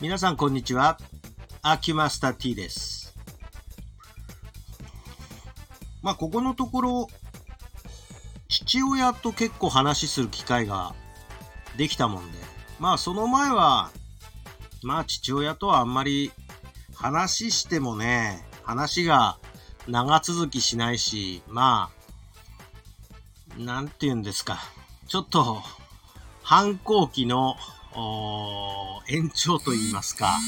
皆さんこんにちは。アキマスター T です。まあ、ここのところ、父親と結構話する機会ができたもんで、まあ、その前は、まあ、父親とはあんまり話してもね、話が長続きしないし、まあ、なんて言うんですか。ちょっと、反抗期の延長と言いますか、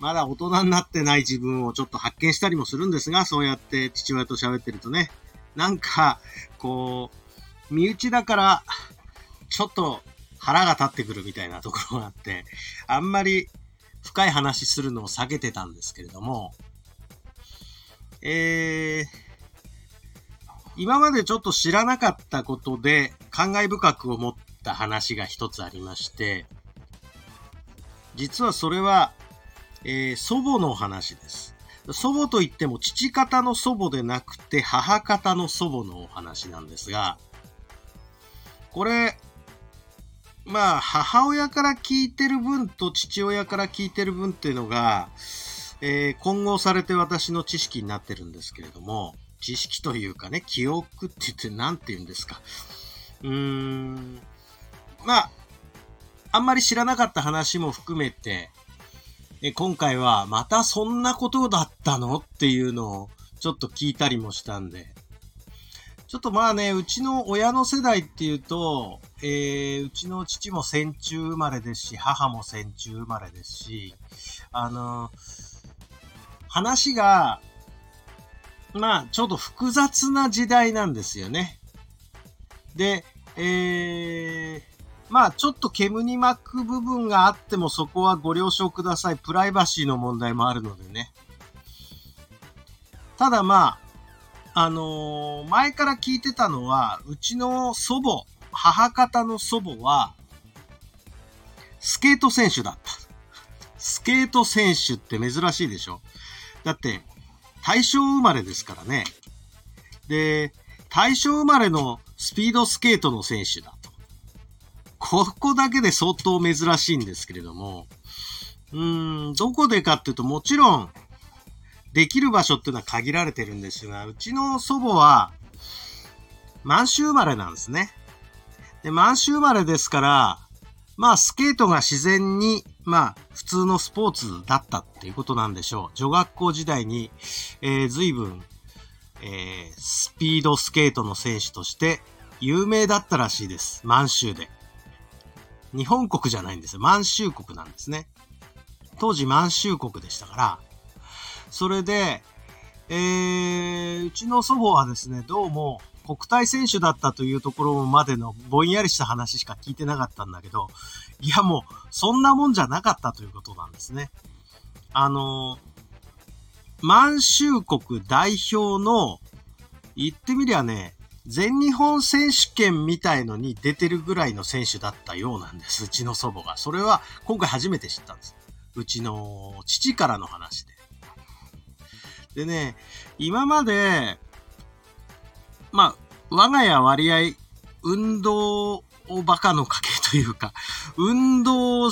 まだ大人になってない自分をちょっと発見したりもするんですが、そうやって父親と喋ってるとね、なんか、こう、身内だから、ちょっと腹が立ってくるみたいなところがあって、あんまり深い話するのを避けてたんですけれども、えー、今までちょっと知らなかったことで感慨深く思った話が一つありまして、実はそれは、えー祖母の話です。祖母といっても父方の祖母でなくて母方の祖母のお話なんですが、これ、まあ、母親から聞いてる分と父親から聞いてる分っていうのが、えー混合されて私の知識になってるんですけれども、知識というかね、記憶って言って何て言うんですか。うーん、まあ、あんまり知らなかった話も含めて、え今回はまたそんなことだったの？っていうのをちょっと聞いたりもしたんで、ちょっとまあね、うちの親の世代っていうと、えー、うちの父も戦中生まれですし、母も戦中生まれですし、あの話が、まあ、ちょっと複雑な時代なんですよね。で、えー、まあ、ちょっと煙に巻く部分があってもそこはご了承ください。プライバシーの問題もあるのでね。ただまあ、あのー前から聞いてたのは、うちの祖母、母方の祖母は、スケート選手だった。スケート選手って珍しいでしょだって、大正生まれですからね。で、大正生まれのスピードスケートの選手だ。ここだけで相当珍しいんですけれども、うーん、どこでかっていうともちろん、できる場所っていうのは限られてるんですが、うちの祖母は、満州生まれなんですね。で、満州生まれですから、まあ、スケートが自然に、まあ、普通のスポーツだったっていうことなんでしょう。女学校時代に、えー、随分、えー、スピードスケートの選手として有名だったらしいです。満州で。日本国じゃないんですよ。満州国なんですね。当時満州国でしたから。それで、えー、うちの祖母はですね、どうも国体選手だったというところまでのぼんやりした話しか聞いてなかったんだけど、いやもう、そんなもんじゃなかったということなんですね。あの、満州国代表の、言ってみりゃね、全日本選手権みたいのに出てるぐらいの選手だったようなんです。うちの祖母が。それは今回初めて知ったんです。うちの父からの話で。でね、今まで、まあ、我が家割合、運動をバカの家系というか、運動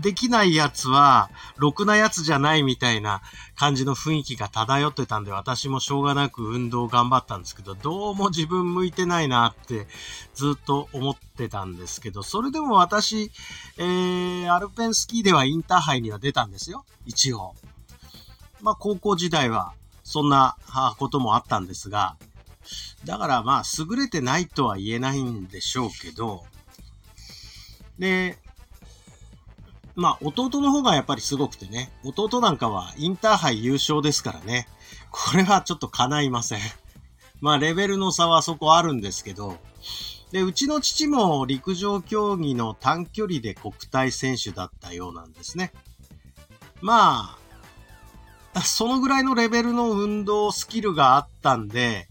できないやつは、ろくなやつじゃないみたいな感じの雰囲気が漂ってたんで、私もしょうがなく運動頑張ったんですけど、どうも自分向いてないなってずっと思ってたんですけど、それでも私、えー、アルペンスキーではインターハイには出たんですよ。一応。まあ、高校時代は、そんなこともあったんですが、だからまあ、優れてないとは言えないんでしょうけど、で、まあ、弟の方がやっぱりすごくてね、弟なんかはインターハイ優勝ですからね、これはちょっと叶いません。まあ、レベルの差はそこあるんですけど、で、うちの父も陸上競技の短距離で国体選手だったようなんですね。まあ、そのぐらいのレベルの運動スキルがあったんで、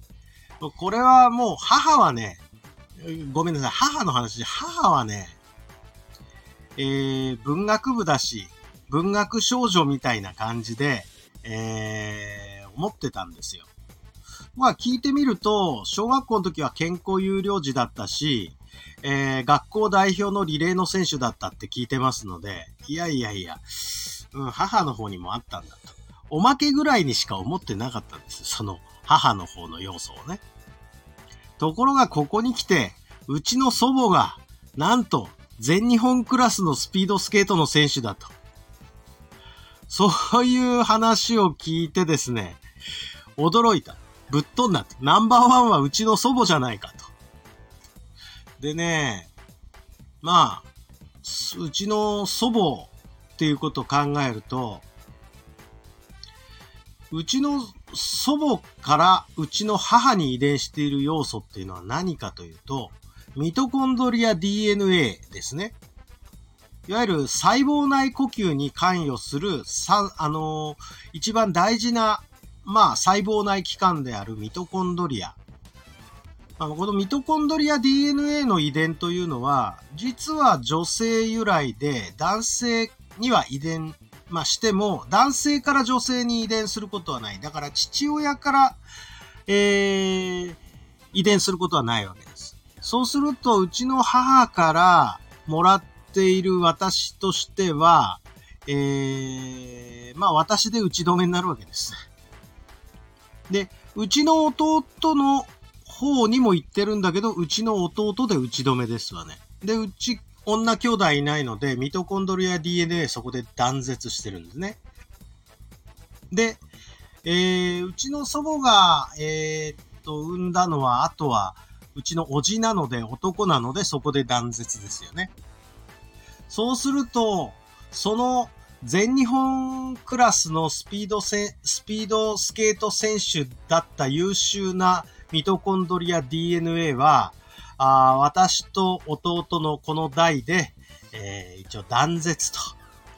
これはもう母はね、ごめんなさい、母の話で、母はね、えー、文学部だし、文学少女みたいな感じで、えー、思ってたんですよ。まあ聞いてみると、小学校の時は健康有料児だったし、えー、学校代表のリレーの選手だったって聞いてますので、いやいやいや、うん、母の方にもあったんだと。おまけぐらいにしか思ってなかったんです。その母の方の要素をね。ところがここに来て、うちの祖母が、なんと、全日本クラスのスピードスケートの選手だと。そういう話を聞いてですね、驚いた。ぶっ飛んだ。ナンバーワンはうちの祖母じゃないかと。でね、まあ、うちの祖母っていうことを考えると、うちの祖母からうちの母に遺伝している要素っていうのは何かというと、ミトコンドリア DNA ですね。いわゆる細胞内呼吸に関与する、さあのー、一番大事な、まあ、細胞内器官であるミトコンドリア。まあ、このミトコンドリア DNA の遺伝というのは、実は女性由来で、男性には遺伝まあ、しても、男性から女性に遺伝することはない。だから父親から、えー、遺伝することはないわけです。そうすると、うちの母からもらっている私としては、えー、まあ私で打ち止めになるわけです。で、うちの弟の方にも言ってるんだけど、うちの弟で打ち止めですわね。で、うち女兄弟いないので、ミトコンドリア DNA そこで断絶してるんですね。で、えー、うちの祖母が、えー、っと、産んだのは、あとは、うちの叔父なので、男なので、そこで断絶ですよね。そうすると、その全日本クラスのスピードせ、スピードスケート選手だった優秀なミトコンドリア DNA は、あ私と弟のこの代で、えー、一応断絶と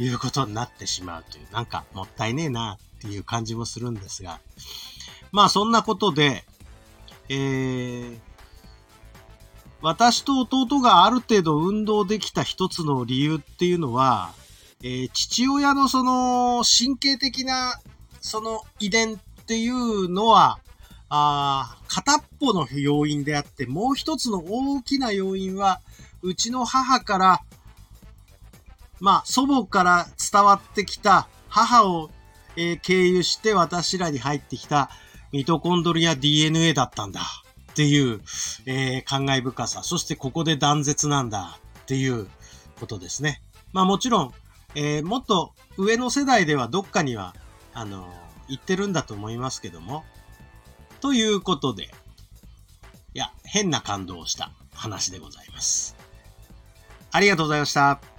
いうことになってしまうという、なんかもったいねえなっていう感じもするんですが、まあそんなことで、えー、私と弟がある程度運動できた一つの理由っていうのは、えー、父親のその神経的なその遺伝っていうのは、あ片っぽの要因であって、もう一つの大きな要因は、うちの母から、まあ、祖母から伝わってきた母を、えー、経由して私らに入ってきたミトコンドリア DNA だったんだ。っていう、えー、感慨深さ。そしてここで断絶なんだっていうことですね。まあもちろん、えー、もっと上の世代ではどっかには、あの言ってるんだと思いますけども、ということで、いや、変な感動をした話でございます。ありがとうございました。